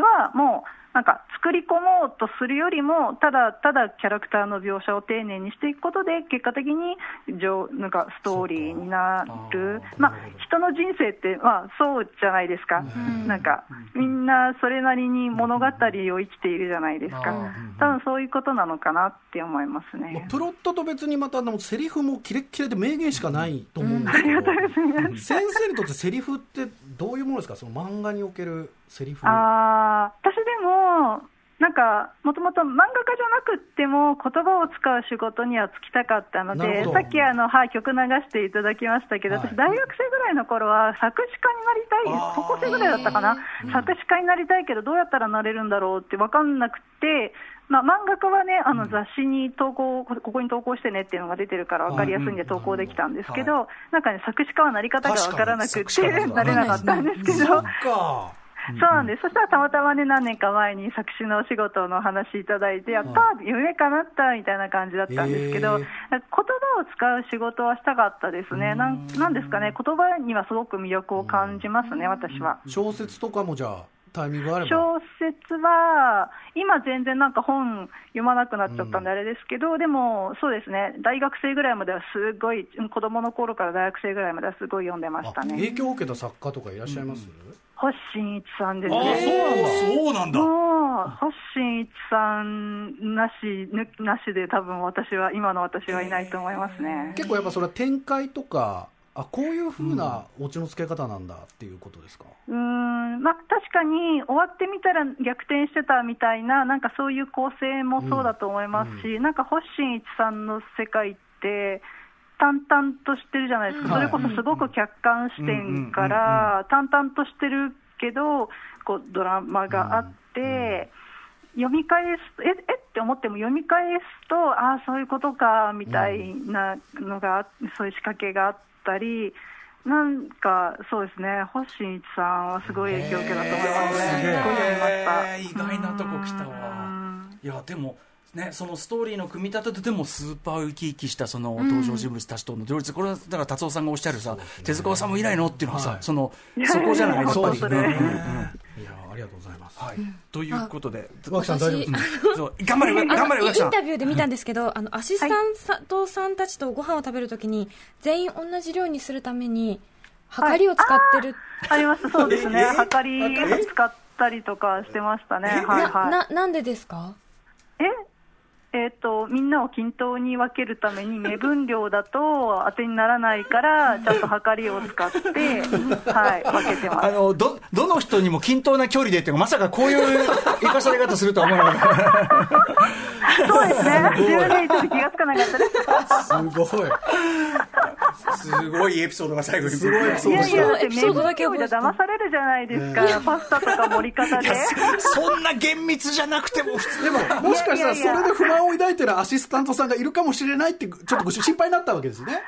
場合はもう、なんか作り込もうとするよりも、ただただキャラクターの描写を丁寧にしていくことで、結果的に上なんかストーリーになる、まあ、人の人生って、まあ、そうじゃないですか、なんかみんなそれなりに物語を生きているじゃないですか、多分そういうことなのかなって思いますまあね。プロットと別にまたあのセリフもキレッキレで名言しかないと思うんですけど、先生にとってセリフってどういうものですか？その漫画におけるセリフ。あー私でも、なんか、もともと漫画家じゃなくっても、言葉を使う仕事には就きたかったので、さっきあの、はい、曲流していただきましたけど、はい。私、大学生ぐらいの頃は、作詞家になりたい、高校生ぐらいだったかな、作詞家になりたいけど、どうやったらなれるんだろうって分かんなくて、まあ、漫画家はね、あの雑誌に投稿、ここに投稿してねっていうのが出てるから分かりやすいんで投稿できたんですけど、なんかね、作詞家はなり方が分からなくて、なれなかったんですけどそうなんです。そしたらたまたまね、何年か前に作詞のお仕事の話いただいて、やったー夢叶ったみたいな感じだったんですけど、へー。言葉を使う仕事はしたかったですね。なんなんですかね、言葉にはすごく魅力を感じますね、私は。小説とかもじゃあタイミングがあれば？小説は、今全然なんか本読まなくなっちゃったんであれですけど、でもそうですね、大学生ぐらいまではすごい、子供の頃から大学生ぐらいまではすごい読んでましたあね。影響を受けた作家とかいらっしゃいます、星新一さんですあね。そうなんだそうなんだ。もう、星新一さんなし、ぬなしで多分私は、今の私はいないと思いますね。結構やっぱそれは展開とかあこういうふうなオチの付け方なんだっていうことですか、うーん、まあ確かに終わってみたら逆転してたみたいな、なんかそういう構成もそうだと思いますし、なんか星新一さんの世界って、淡々としてるじゃないですか、それこそすごく客観視点から、淡々としてるけど、こうドラマがあって、読み返す、ええって思っても読み返すと、ああ、そういうことかみたいなのが、あそういう仕掛けがあったり、なんかそうですね、星新一さんはすごい影響を受けたと思いますね、すごい読みました。えー意外なとこ来たわ。いや、でも、ね、そのストーリーの組み立てとでもスーパー生き生きしたその登場人物たちとの両立、これはだから達夫さんがおっしゃるさ、手塚治虫いないのっていうのはさ、はい。そのそこじゃないやっぱり。そうですね。うん。うんうんいやありがとうございます、はい、ということで、桑木さん大丈夫？ですかそう。頑張れ、頑張れ、イ上木さんンタ。ビューで見たんですけど、あのアシスタントさんたちとご飯を食べるときに全員同じ量にするために測りを使ってる、あります、そうですね、えはかり使ったりとかしてましたね、はいなはい。ななんでですか？え？えっ、と、みんなを均等に分けるために、目分量だと当てにならないから、ちゃんと測りを使って、はい、分けてます。あの、ど、どの人にも均等な距離でっていうか、まさかこういう生かされ方するとは思わなかった。そうですね。自分でちょっと気がつかなかったです。すごい。すごいエピソードが最後に。すごいエピソードいやいや、エピソードだけ騙されるじゃないですか。パスタとか盛り方で。そんな厳密じゃなくても普通。でも、もしかしたらそれで不満を抱いてるアシスタントさんがいるかもしれないって、ちょっとご心配になったわけですね。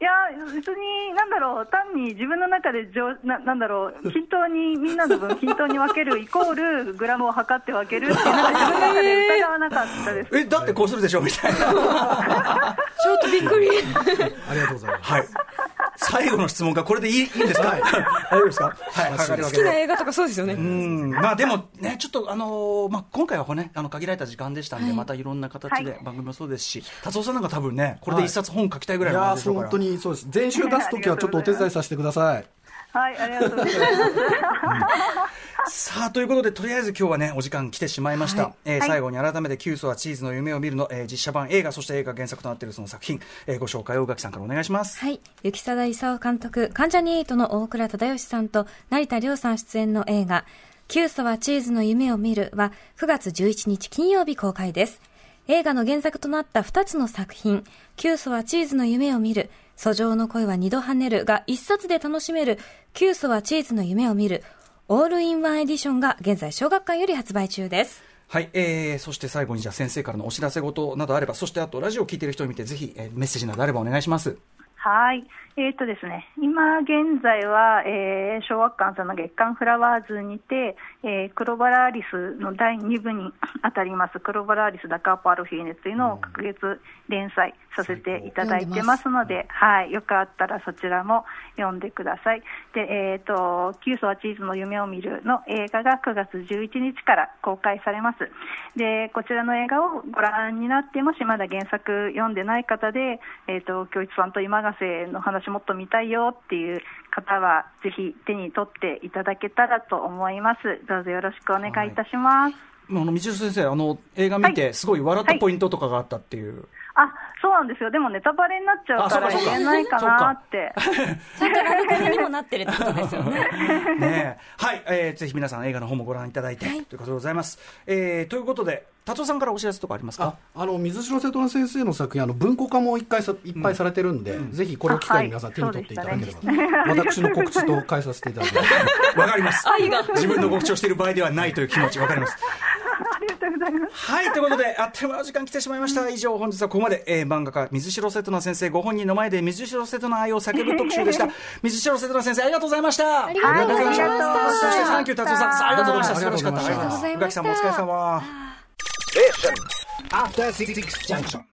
いや、別に、なんだろう、単に自分の中でじょな、なんだろう、均等に、みんなの分 均等に分けるイコール、グラムを測って分けるっていう、なんか自分の中で疑わなかったです。え、だってこうするでしょみたいな。ちょっとびっくり。ありがとうございます。はい。最後の質問がこれでいいいいんですか？はい大丈夫ですか？はい、好。きな映画とかそうですよね。うん、まあでもね、ちょっとあのーまあ今回はね、あの限られた時間でしたんで、またいろんな形で番組もそうですし、達夫さんなんか多分ね、これで一冊本書きたいぐらいの感じでしょうから。そうです。全集出すときはちょっとお手伝いさせてください。はい、ありがとうございます。さあ、ということで、とりあえず今日はね、お時間来てしまいました。はいえーはい最後に改めて、キュースはチーズの夢を見るの、えー実写版映画、そして映画原作となっているその作品、えーご紹介を宇垣さんからお願いします。はい。雪貞勲監督、関ジャニエイトの大倉忠義さんと成田凌さん出演の映画、キューソはチーズの夢を見るは9月11日金曜日公開です。映画の原作となった2つの作品、キューソはチーズの夢を見る、俎上の鯉は二度跳ねるが一冊で楽しめる、キューソはチーズの夢を見る、オールインワンエディションが現在小学館より発売中です。はい、えー、そして最後にじゃ先生からのお知らせ事などあれば、そしてあとラジオを聞いている人を見て、ぜひ、えーメッセージなどあればお願いします。はい。えっ、とですね、今現在は、えー、小学館さんの月刊フラワーズにて、えー、黒薔薇アリスの第2部に当たります、クロバラアリスダカーパルフィーネというのを隔月連載させていただいてますので、はい。よかったらそちらも読んでください。で、えっ、と、キューソはチーズの夢を見るの映画が9月11日から公開されます。で、こちらの映画をご覧になって、もしまだ原作読んでない方で、えっ、と、京一さんと今ヶ瀬の話もっと見たいよっていう方は、ぜひ手に取っていただけたらと思います。どうぞよろしくお願いいたします。まああの、道代先生、あの、映画見て、すごい笑ったポイントとかがあったっていう。あ、そうなんですよ。でもネタバレになっちゃうから言えないかなって。ちゃんとラブコメにもなってるってことですよね。ねえはい、えー、ぜひ皆さん映画の方もご覧いただいて、はいということでございます。えー、ということで、達夫さんからお知らせとかありますか？ああの水城瀬戸先生の作品あの文庫化も一回さいっぱいされてるんで、ぜひこれを機会に皆さん手に取っていただければ、私の告知と返させていただきます。わかります。愛が自分の告知をしている場合ではないという気持ち、わかります。ございます。はい、ということで、あっという間の時間来てしまいました。以上、本日はここまで、えー、漫画家、水城瀬戸那先生ご本人の前で水城瀬戸那愛を叫ぶ特集でした。水城瀬戸那先生、ありがとうございました。ありがとうございましたはいありがとうございましたそして、サンキュー達夫さん、ありがとうございました。素晴らしかった。ありがとうございました宇垣さんもお疲れ様。After Six Junction.